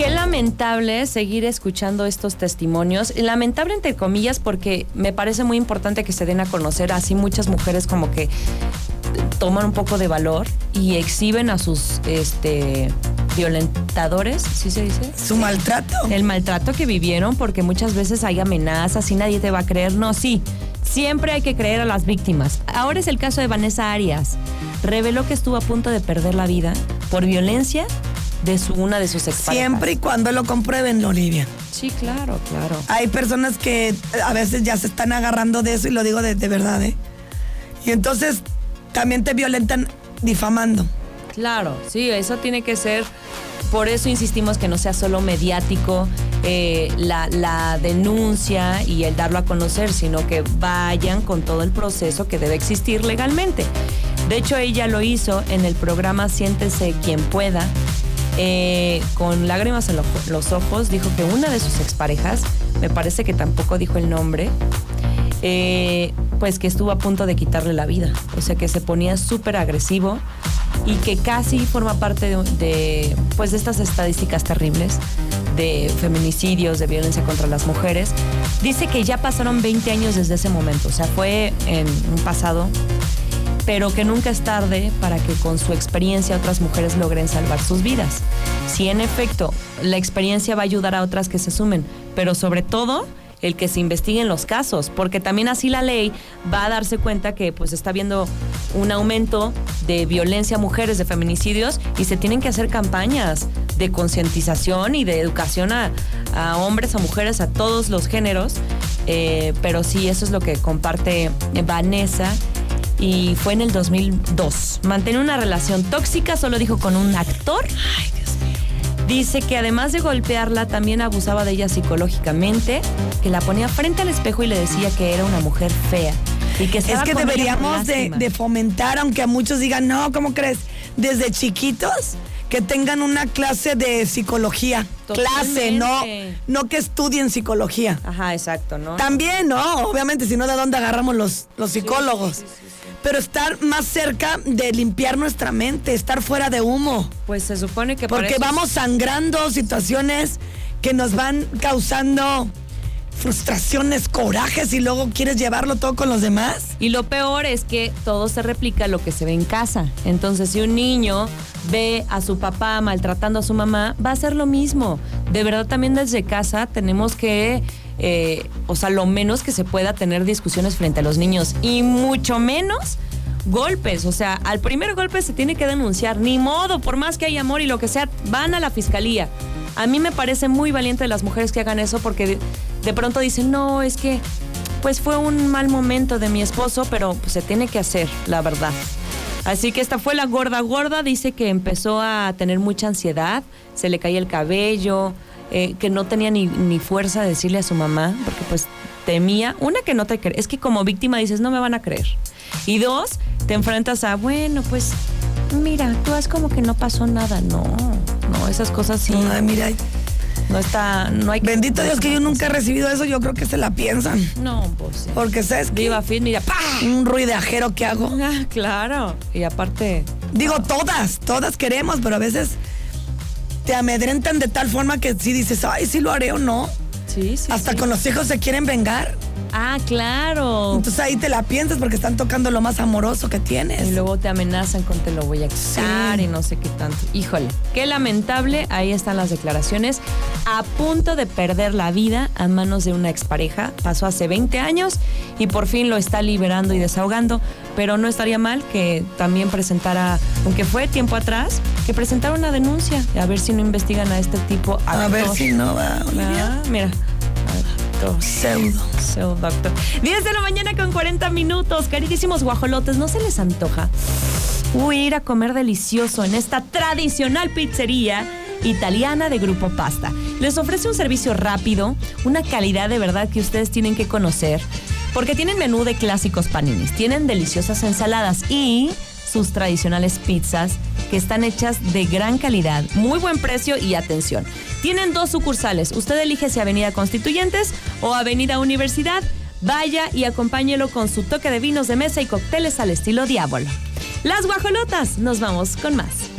Qué lamentable seguir escuchando estos testimonios. Lamentable entre comillas porque me parece muy importante que se den a conocer así muchas mujeres como que toman un poco de valor y exhiben a sus este violentadores, ¿sí se dice? Su maltrato. El maltrato que vivieron porque muchas veces hay amenazas y nadie te va a creer. No, sí. Siempre hay que creer a las víctimas. Ahora es el caso de Vanessa Arias. Reveló que estuvo a punto de perder la vida por violencia de su, una de sus exparejas. Siempre y cuando lo comprueben, Olivia. Sí, claro, claro. Hay personas que a veces ya se están agarrando de eso y lo digo de, de verdad, ¿eh? Y entonces también te violentan difamando. Claro, sí, eso tiene que ser. Por eso insistimos que no sea solo mediático eh, la, la denuncia y el darlo a conocer, sino que vayan con todo el proceso que debe existir legalmente. De hecho, ella lo hizo en el programa Siéntese quien pueda. Eh, con lágrimas en lo- los ojos, dijo que una de sus exparejas, me parece que tampoco dijo el nombre, eh, pues que estuvo a punto de quitarle la vida. O sea que se ponía súper agresivo y que casi forma parte de, de, pues de estas estadísticas terribles de feminicidios, de violencia contra las mujeres. Dice que ya pasaron 20 años desde ese momento, o sea, fue en un pasado, pero que nunca es tarde para que con su experiencia otras mujeres logren salvar sus vidas. Si en efecto la experiencia va a ayudar a otras que se sumen, pero sobre todo el que se investiguen los casos, porque también así la ley va a darse cuenta que pues está viendo un aumento de violencia a mujeres, de feminicidios, y se tienen que hacer campañas de concientización y de educación a, a hombres, a mujeres, a todos los géneros. Eh, pero sí, eso es lo que comparte Vanessa y fue en el 2002. Mantiene una relación tóxica, solo dijo con un actor. Dice que además de golpearla, también abusaba de ella psicológicamente, que la ponía frente al espejo y le decía que era una mujer fea. Y que Es que deberíamos de, fomentar, aunque a muchos digan, no, ¿cómo crees? Desde chiquitos, que tengan una clase de psicología. Clase, no, no que estudien psicología. Ajá, exacto, ¿no? También, ¿no? Obviamente, si no, ¿de dónde agarramos los, los psicólogos? Pero estar más cerca de limpiar nuestra mente, estar fuera de humo. Pues se supone que Porque eso- vamos sangrando situaciones que nos van causando frustraciones, corajes y luego quieres llevarlo todo con los demás. Y lo peor es que todo se replica lo que se ve en casa. Entonces, si un niño ve a su papá maltratando a su mamá, va a hacer lo mismo. De verdad, también desde casa tenemos que, eh, o sea, lo menos que se pueda tener discusiones frente a los niños y mucho menos golpes. O sea, al primer golpe se tiene que denunciar. Ni modo, por más que haya amor y lo que sea, van a la fiscalía. A mí me parece muy valiente de las mujeres que hagan eso porque de, pronto dicen, no, es que pues fue un mal momento de mi esposo, pero pues, se tiene que hacer, la verdad. Así que esta fue la gorda gorda, dice que empezó a tener mucha ansiedad, se le caía el cabello, eh, que no tenía ni, fuerza de decirle a su mamá, porque pues temía, una que no te cree, es que como víctima dices, no me van a creer. Y dos, te enfrentas a, bueno, pues mira, tú haz como que no pasó nada, no, no, esas cosas sí, Ay, mira, no está, no hay que... bendito Dios que yo nunca he recibido eso, yo creo que se la piensan. No, pues sí. Porque sabes que Viva Fit, mira, ¡pah! un ruidajero que hago. Ah, claro. Y aparte, Digo, todas, todas queremos, pero a veces te amedrentan de tal forma que si dices, ay, sí lo haré o no. Sí, sí. Hasta sí. con los hijos se quieren vengar. Ah, claro. Entonces ahí te la piensas porque están tocando lo más amoroso que Y tienes. luego te amenazan con te lo voy a quitar Sí. y no sé qué tanto. Híjole, qué lamentable. Ahí están las declaraciones. A punto de perder la vida a manos de una expareja. Pasó hace 20 años y por fin lo está liberando y desahogando. Pero no estaría mal que también presentara, aunque fue tiempo atrás, que presentara una denuncia. A ver si no investigan a este tipo. A ver actor. si no va, Olivia. Ah, mira. Actor. Pseudo. So, doctor. 10 de la mañana con 40 minutos. Queridísimos guajolotes, ¿no se les antoja? Uy, ir a comer delicioso en esta tradicional pizzería italiana de Grupo Pasta. Les ofrece un servicio rápido, una calidad de verdad que ustedes tienen que conocer, porque tienen menú de clásicos paninis, tienen deliciosas ensaladas y sus tradicionales pizzas que están hechas de gran calidad, muy buen precio y atención. Tienen dos sucursales. Usted elige si Avenida Constituyentes o Avenida Universidad. Vaya y acompáñelo con su toque de vinos de mesa y cócteles al estilo Diablo. Las guajolotas, nos vamos con más.